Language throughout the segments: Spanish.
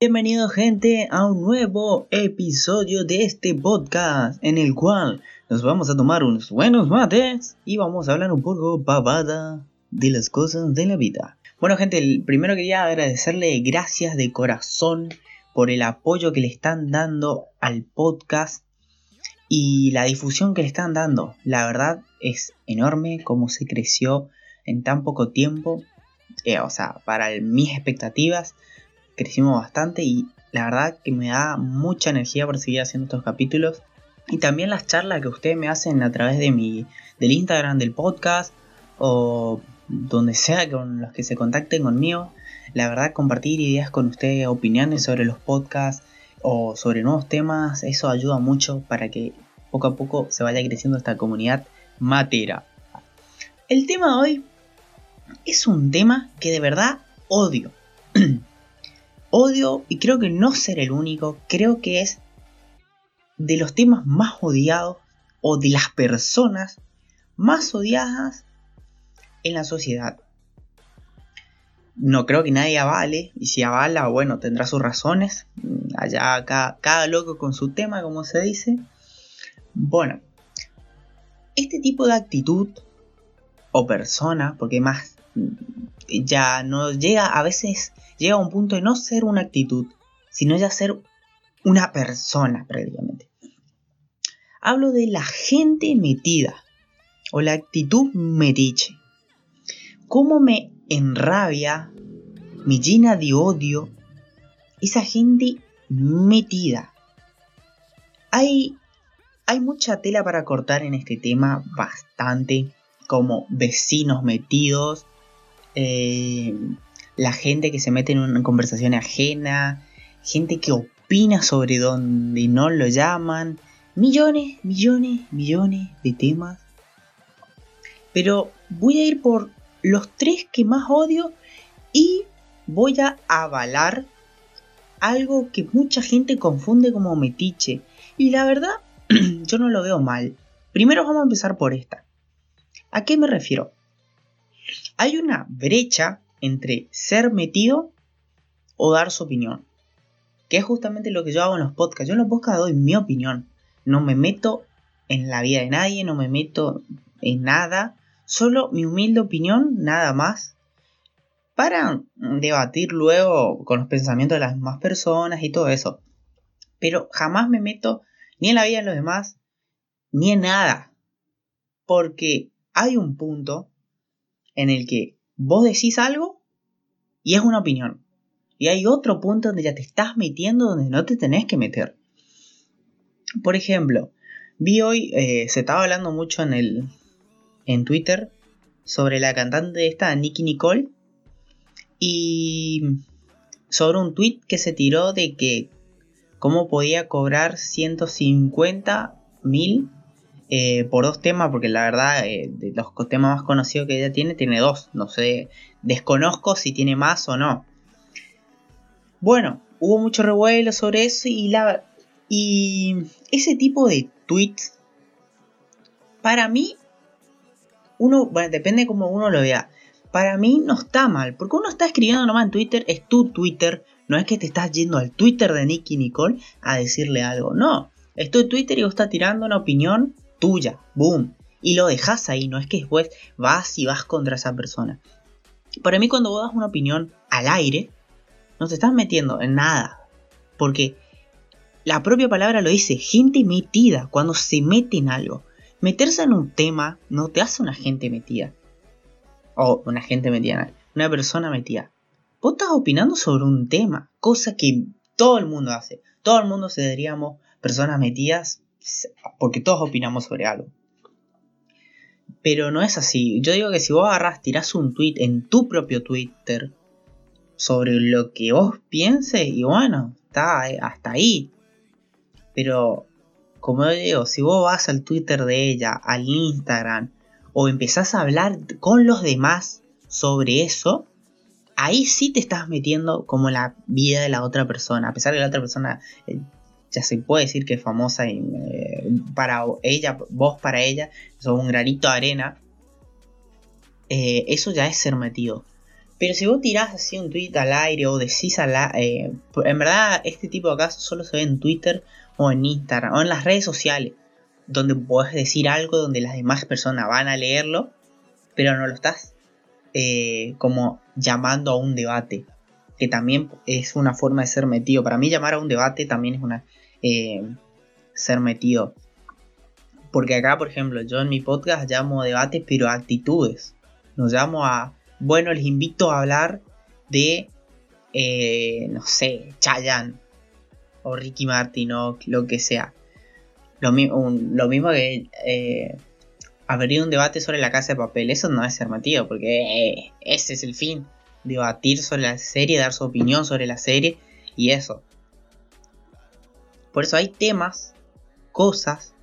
Bienvenido gente a un nuevo episodio de este podcast en el cual nos vamos a tomar unos buenos mates y vamos a hablar un poco pavada de las cosas de la vida. Bueno gente, primero quería agradecerle gracias de corazón por el apoyo que le están dando al podcast y la difusión que le están dando. La verdad es enorme cómo se creció en tan poco tiempo. Eh, o sea, para mis expectativas crecimos bastante y la verdad que me da mucha energía por seguir haciendo estos capítulos. Y también las charlas que ustedes me hacen a través de mi, del Instagram del podcast o donde sea con los que se contacten conmigo. La verdad, compartir ideas con ustedes, opiniones sobre los podcasts o sobre nuevos temas, eso ayuda mucho para que poco a poco se vaya creciendo esta comunidad matera. El tema de hoy es un tema que de verdad odio. Odio, y creo que no ser el único, creo que es de los temas más odiados o de las personas más odiadas en la sociedad. No creo que nadie avale, y si avala, bueno, tendrá sus razones. Allá cada, cada loco con su tema, como se dice. Bueno, este tipo de actitud o persona, porque más ya no llega a veces llega a un punto de no ser una actitud, sino ya ser una persona prácticamente. Hablo de la gente metida o la actitud metiche. Cómo me enrabia, me llena de odio esa gente metida. Hay, hay mucha tela para cortar en este tema, bastante, como vecinos metidos, eh, la gente que se mete en una conversación ajena, gente que opina sobre donde no lo llaman, millones, millones, millones de temas. Pero voy a ir por los tres que más odio y voy a avalar algo que mucha gente confunde como metiche. Y la verdad, yo no lo veo mal. Primero vamos a empezar por esta. ¿A qué me refiero? Hay una brecha entre ser metido o dar su opinión. Que es justamente lo que yo hago en los podcasts. Yo en los podcasts doy mi opinión. No me meto en la vida de nadie, no me meto en nada. Solo mi humilde opinión, nada más. Para debatir luego con los pensamientos de las demás personas y todo eso. Pero jamás me meto ni en la vida de los demás, ni en nada. Porque hay un punto en el que vos decís algo y es una opinión. Y hay otro punto donde ya te estás metiendo donde no te tenés que meter. Por ejemplo, vi hoy, eh, se estaba hablando mucho en, el, en Twitter sobre la cantante esta, Nicky Nicole, y sobre un tweet que se tiró de que cómo podía cobrar 150 mil eh, por dos temas, porque la verdad, eh, de los temas más conocidos que ella tiene, tiene dos. No sé, desconozco si tiene más o no. Bueno, hubo mucho revuelo sobre eso y la. Y ese tipo de tweets, para mí, uno, bueno, depende como uno lo vea. Para mí no está mal, porque uno está escribiendo nomás en Twitter, es tu Twitter, no es que te estás yendo al Twitter de Nicky Nicole a decirle algo, no. Es tu Twitter y vos estás tirando una opinión tuya, boom. Y lo dejas ahí, no es que después vas y vas contra esa persona. Para mí cuando vos das una opinión al aire, no te estás metiendo en nada. Porque la propia palabra lo dice, gente metida, cuando se mete en algo. Meterse en un tema no te hace una gente metida. O una gente metida, una persona metida. Vos estás opinando sobre un tema, cosa que todo el mundo hace. Todo el mundo se diríamos personas metidas porque todos opinamos sobre algo. Pero no es así. Yo digo que si vos agarras, tirás un tweet en tu propio Twitter sobre lo que vos pienses, y bueno, está hasta ahí. Pero, como yo digo, si vos vas al Twitter de ella, al Instagram, o empezás a hablar con los demás sobre eso, ahí sí te estás metiendo como la vida de la otra persona. A pesar de que la otra persona eh, ya se puede decir que es famosa eh, para ella, vos para ella, sos un granito de arena. Eh, eso ya es ser metido. Pero si vos tirás así un tweet al aire o decís al aire, eh, en verdad este tipo de casos solo se ve en Twitter o en Instagram o en las redes sociales, donde podés decir algo donde las demás personas van a leerlo, pero no lo estás como llamando a un debate, que también es una forma de ser metido. Para mí llamar a un debate también es una eh, ser metido. Porque acá, por ejemplo, yo en mi podcast llamo debate, pero actitudes. Nos llamo a, bueno, les invito a hablar de, eh, no sé, Chayanne o Ricky Martin o lo que sea. Lo, lo mismo que eh, abrir un debate sobre la casa de papel. Eso no es ser metido, porque ese es el fin. Debatir sobre la serie, dar su opinión sobre la serie y eso. Por eso hay temas, cosas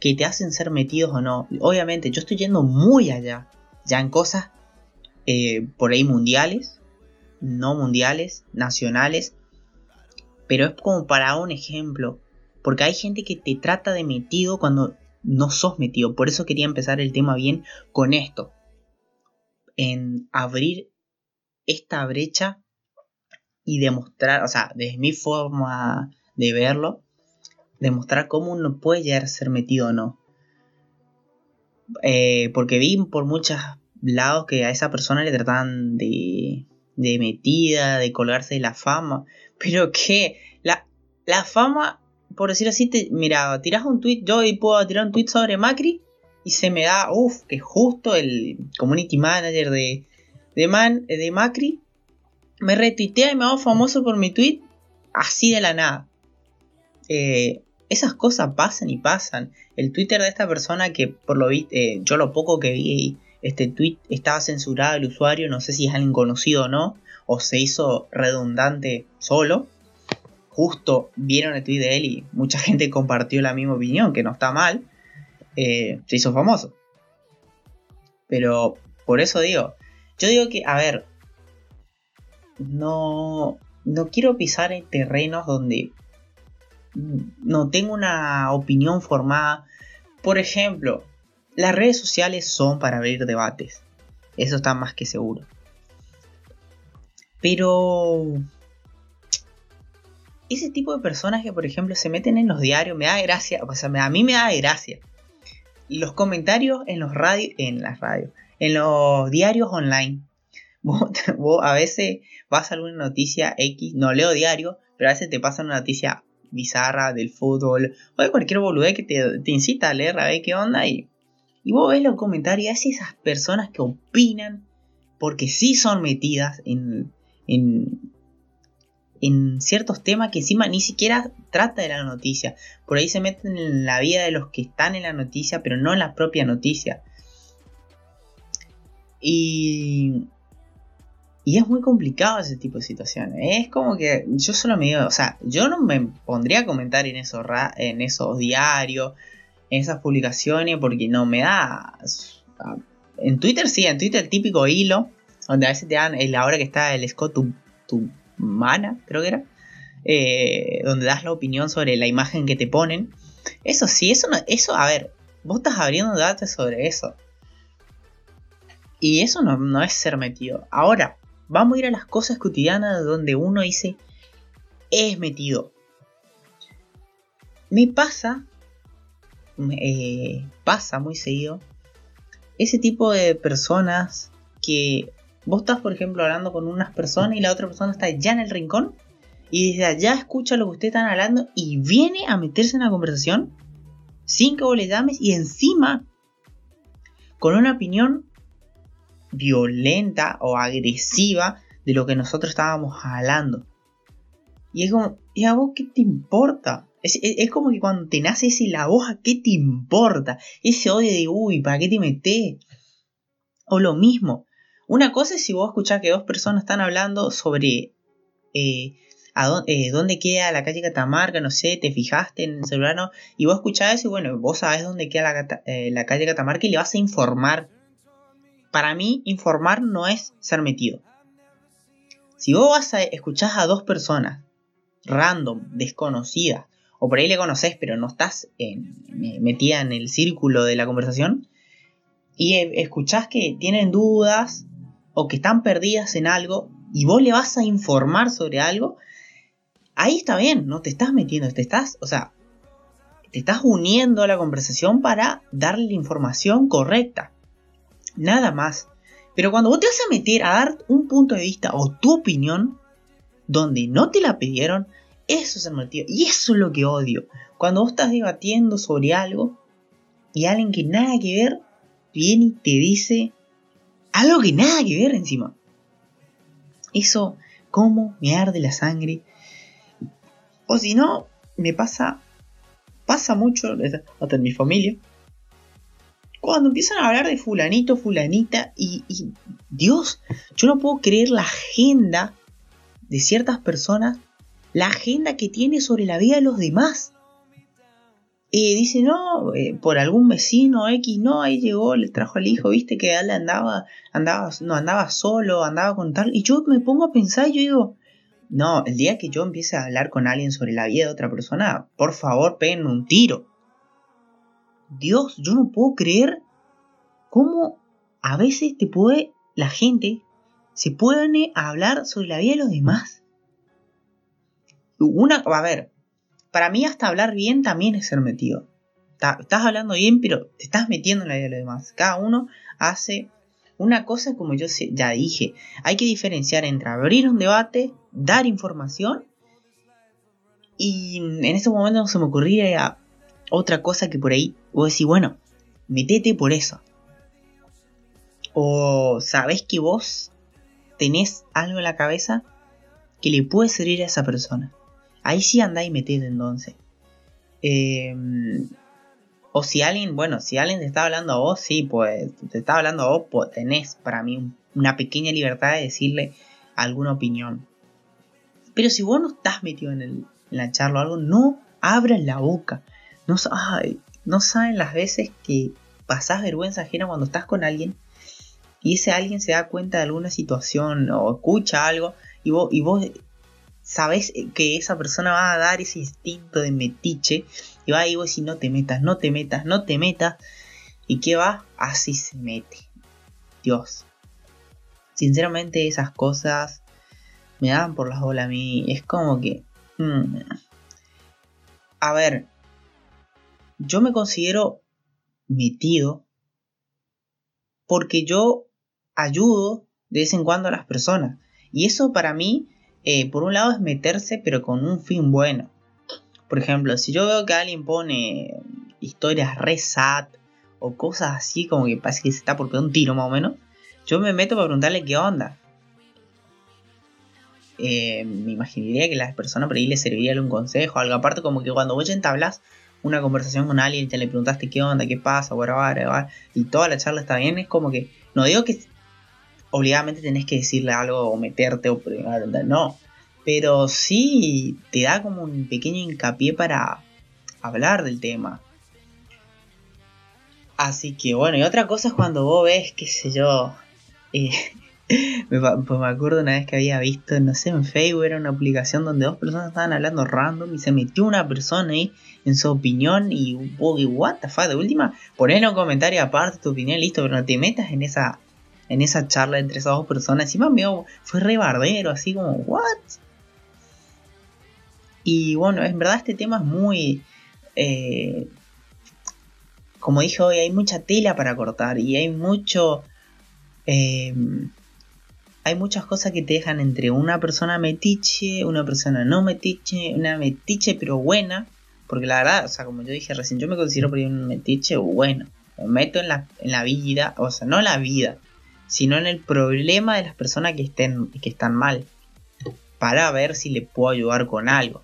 que te hacen ser metidos o no. Obviamente, yo estoy yendo muy allá, ya en cosas eh, por ahí mundiales, no mundiales, nacionales, pero es como para un ejemplo, porque hay gente que te trata de metido cuando no sos metido. Por eso quería empezar el tema bien con esto, en abrir esta brecha y demostrar, o sea, desde mi forma de verlo, demostrar cómo uno puede llegar a ser metido o no. Eh, porque vi por muchos lados que a esa persona le tratan de, de metida, de colgarse de la fama. Pero que la, la fama, por decir así, te, mira, tiras un tweet, yo hoy puedo tirar un tweet sobre Macri y se me da, uff, que justo el community manager de, de, Man, de Macri me retuitea y me hago famoso por mi tweet así de la nada. Eh, esas cosas pasan y pasan. El Twitter de esta persona que por lo vi, eh, yo lo poco que vi, este tweet estaba censurado el usuario, no sé si es alguien conocido o no, o se hizo redundante solo. Justo vieron el tweet de él y mucha gente compartió la misma opinión, que no está mal. Eh, se hizo famoso. Pero por eso digo, yo digo que, a ver, no, no quiero pisar en terrenos donde no tengo una opinión formada. Por ejemplo, las redes sociales son para abrir debates. Eso está más que seguro. Pero ese tipo de personas que, por ejemplo, se meten en los diarios, me da gracia. O sea, a mí me da gracia. Los comentarios en los radios, en las radios, en los diarios online. Vos, a veces vas a alguna noticia X, no leo diario, pero a veces te pasa una noticia bizarra del fútbol o de cualquier boludez que te, incita a leer a ver qué onda y, y vos ves los comentarios y esas personas que opinan porque sí son metidas en, en, en ciertos temas que encima ni siquiera trata de la noticia. Por ahí se meten en la vida de los que están en la noticia, pero no en la propia noticia. Y y es muy complicado ese tipo de situaciones. Es como que yo solo me digo, o sea, yo no me pondría a comentar en esos, en esos diarios, en esas publicaciones, porque no me da... En Twitter sí, en Twitter el típico hilo, donde a veces te dan, la hora que está el Scott tu, tu mana, creo que era, eh, donde das la opinión sobre la imagen que te ponen. Eso sí, eso, no, eso a ver, vos estás abriendo datos sobre eso. Y eso no, no es ser metido. Ahora, Vamos a ir a las cosas cotidianas donde uno dice, es metido. Me pasa, eh, pasa muy seguido, ese tipo de personas que vos estás, por ejemplo, hablando con unas personas y la otra persona está ya en el rincón y desde allá escucha lo que ustedes están hablando y viene a meterse en la conversación sin que vos le llames y encima con una opinión violenta o agresiva de lo que nosotros estábamos hablando. Y es como, ¿y a vos qué te importa? Es, como que cuando te nace ese la voz, ¿a qué te importa? Ese odio de, uy, ¿para qué te metes? O lo mismo. Una cosa es si vos escuchás que dos personas están hablando sobre eh, a eh, dónde, queda la calle Catamarca, no sé, te fijaste en el celular, ¿no? Y vos escuchás eso y bueno, vos sabés dónde queda la, eh, la calle Catamarca y le vas a informar para mí informar no es ser metido. Si vos vas a escuchar a dos personas random, desconocidas, o por ahí le conoces pero no estás metida en el círculo de la conversación, y escuchás que tienen dudas o que están perdidas en algo y vos le vas a informar sobre algo, ahí está bien, no te estás metiendo, te estás, o sea, te estás uniendo a la conversación para darle la información correcta. Nada más. Pero cuando vos te vas a meter a dar un punto de vista o tu opinión donde no te la pidieron, eso es el motivo. Y eso es lo que odio. Cuando vos estás debatiendo sobre algo y alguien que nada que ver viene y te dice algo que nada que ver encima. Eso, como me arde la sangre. O si no, me pasa, pasa mucho, hasta en mi familia. Cuando empiezan a hablar de fulanito, fulanita, y, Dios, yo no puedo creer la agenda de ciertas personas, la agenda que tiene sobre la vida de los demás. Y dice, no, eh, por algún vecino X, no, ahí llegó, le trajo al hijo, viste que él andaba, andaba, no, andaba solo, andaba con tal. Y yo me pongo a pensar y yo digo, no, el día que yo empiece a hablar con alguien sobre la vida de otra persona, por favor, peguen un tiro. Dios, yo no puedo creer cómo a veces te puede, la gente se pone a hablar sobre la vida de los demás. Una, a ver, para mí hasta hablar bien también es ser metido. estás hablando bien, pero te estás metiendo en la vida de los demás. Cada uno hace una cosa como yo ya dije. Hay que diferenciar entre abrir un debate, dar información. Y en ese momento se me ocurría otra cosa que por ahí vos decís, bueno, metete por eso. O sabés que vos tenés algo en la cabeza que le puede servir a esa persona. Ahí sí andáis metido entonces. Em, o si alguien, bueno, si alguien te está hablando a vos, sí, pues te está hablando a vos, pues tenés para mí una pequeña libertad de decirle alguna opinión. Pero si vos no estás metido en, la charla o algo, no abras la boca. No, no saben las veces que pasás vergüenza ajena cuando estás con alguien y ese alguien se da cuenta de alguna situación o escucha algo y vos, y vos sabes que esa persona va a dar ese instinto de metiche y va a ir si no te metas, no te metas, no te metas. ¿Y qué va? Así se mete. Dios. Sinceramente esas cosas me dan por las bolas a mí. Es como que... Hmm. A ver. Yo me considero metido porque yo ayudo de vez en cuando a las personas. Y eso para mí eh, por un lado es meterse pero con un fin bueno. Por ejemplo, si yo veo que alguien pone historias re sad o cosas así como que parece que se está por pegar un tiro más o menos, yo me meto para preguntarle qué onda. Eh, me imaginaría que las personas por ahí le serviría algún consejo, algo aparte como que cuando vos entablas una conversación con alguien y te le preguntaste qué onda, qué pasa, y toda la charla está bien, es como que no digo que obligadamente tenés que decirle algo o meterte o no. Pero sí te da como un pequeño hincapié para hablar del tema. Así que bueno, y otra cosa es cuando vos ves, qué sé yo. Eh, me, pues me acuerdo una vez que había visto, no sé, en Facebook era una aplicación donde dos personas estaban hablando random y se metió una persona ahí en su opinión y, oh, what the fuck, de última, ponle un comentario aparte tu opinión, listo, pero no te metas en esa en esa charla entre esas dos personas. Encima medio fue re bardero, así como, ¿what? Y bueno, en verdad este tema es muy... Eh, como dije hoy, hay mucha tela para cortar y hay mucho... Eh, hay muchas cosas que te dejan entre una persona metiche, una persona no metiche, una metiche pero buena. Porque la verdad, o sea, como yo dije recién, yo me considero por ahí un metiche bueno. Me meto en la, en la vida, o sea, no en la vida, sino en el problema de las personas que, estén, que están mal, para ver si le puedo ayudar con algo.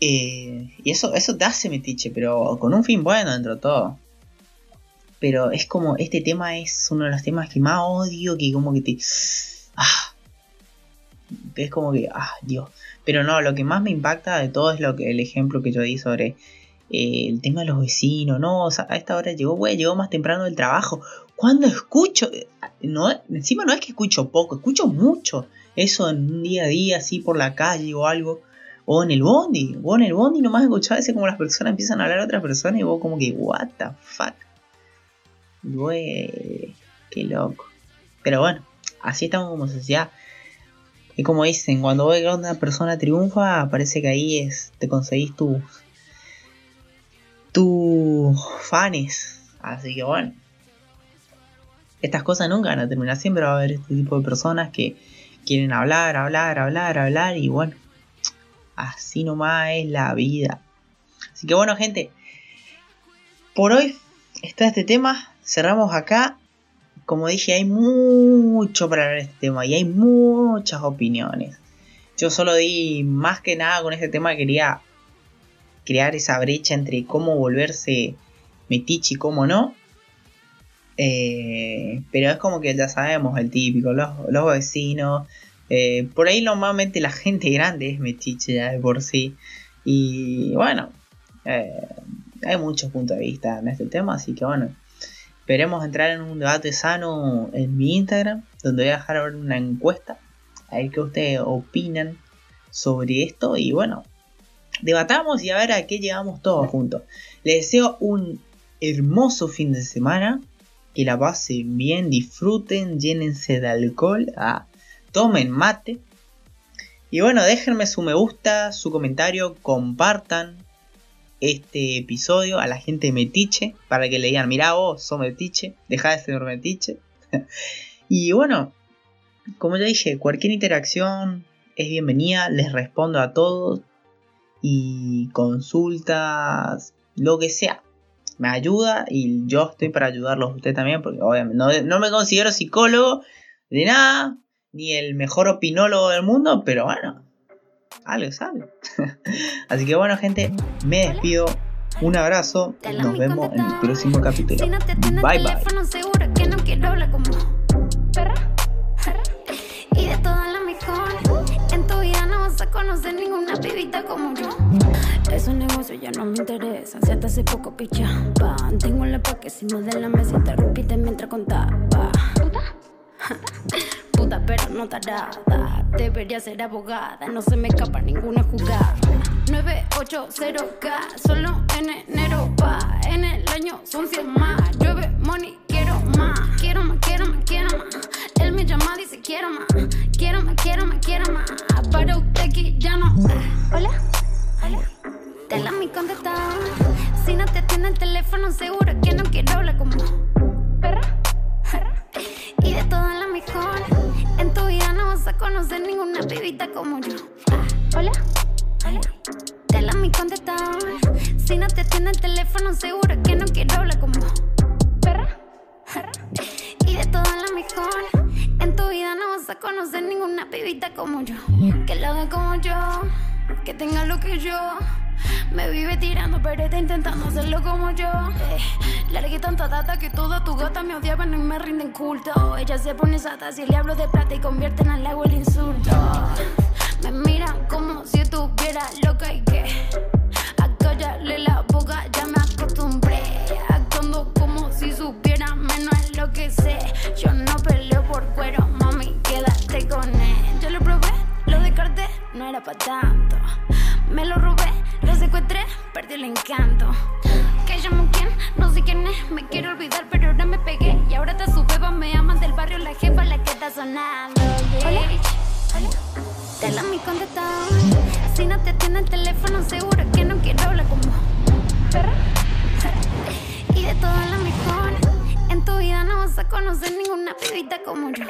Eh, y eso, eso te hace metiche, pero con un fin bueno dentro de todo. Pero es como, este tema es uno de los temas que más odio, que como que te... Ah, es como que, ah, Dios. Pero no, lo que más me impacta de todo es lo que el ejemplo que yo di sobre eh, el tema de los vecinos, no, o sea, a esta hora llegó, güey, llegó más temprano del trabajo. Cuando escucho, no, encima no es que escucho poco, escucho mucho eso en un día a día, así por la calle o algo, o en el bondi, o en el bondi nomás escuchaba ese como las personas empiezan a hablar a otras personas y vos como que, what the fuck, güey, qué loco. Pero bueno, así estamos como sociedad. Y como dicen, cuando ves que una persona triunfa, parece que ahí es, te conseguís tus tus fans. Así que bueno, estas cosas nunca van a terminar. Siempre va a haber este tipo de personas que quieren hablar, hablar, hablar, hablar. Y bueno, así nomás es la vida. Así que bueno, gente, por hoy está este tema. Cerramos acá. Como dije, hay mucho para hablar de este tema y hay muchas opiniones. Yo solo di más que nada con este tema quería crear esa brecha entre cómo volverse metiche y cómo no. Eh, pero es como que ya sabemos el típico, los, vecinos. Eh, por ahí normalmente la gente grande es metiche ya de por sí. Y bueno, eh, hay muchos puntos de vista en este tema, así que bueno, esperemos entrar en un debate sano en mi Instagram, donde voy a dejar una encuesta, a ver qué ustedes opinan sobre esto y bueno, debatamos y a ver a qué llegamos todos juntos. Les deseo un hermoso fin de semana que la pasen bien, disfruten, llénense de alcohol, ah, tomen mate. Y bueno, déjenme su me gusta, su comentario, compartan este episodio a la gente metiche para que le digan, mira vos, sos metiche, deja de ser metiche. y bueno, como ya dije, cualquier interacción es bienvenida, les respondo a todos y consultas, lo que sea me ayuda y yo estoy para ayudarlos a ustedes también, porque obviamente no, me considero psicólogo de nada, ni el mejor opinólogo del mundo, pero bueno, algo es Así que bueno, gente, me despido. Un abrazo, nos vemos en el próximo capítulo. Bye bye. Y de todas las mejor, en tu vida no vas a conocer ninguna pibita como yo. Esos negocios ya no me interesan, si hasta hace poco pichaba. Tengo la pa' que si no de la mesa te repite mientras contaba. Pero no tarada. Debería ser abogada, no se me escapa ninguna jugada. 980K, solo en enero va. En el año son 100 más. Llueve money, quiero más. Quiero más, quiero más, quiero más. Él me llama, dice quiero más. Quiero más, quiero más, quiero más. Para usted aquí ya no. Hola. Hola. Dale mi contestador. Si no te atiende el teléfono, seguro que no quiero hablar como yo. Hola. Hola. Dale mi contestador. Si no te atiende el teléfono, seguro que no quiero hablar como perra. Y de todas las mejor. En tu vida no vas a conocer ninguna pibita como yo. Que lo haga como yo. Que tenga lo que yo. Me vive tirando, pero intentando hacerlo como yo. Eh, largué tanta data que toda tu gata me odiaban y me rinden culto. Ella se pone sata si le hablo de plata y convierten al agua el insulto. Conocer ninguna pibita como yo.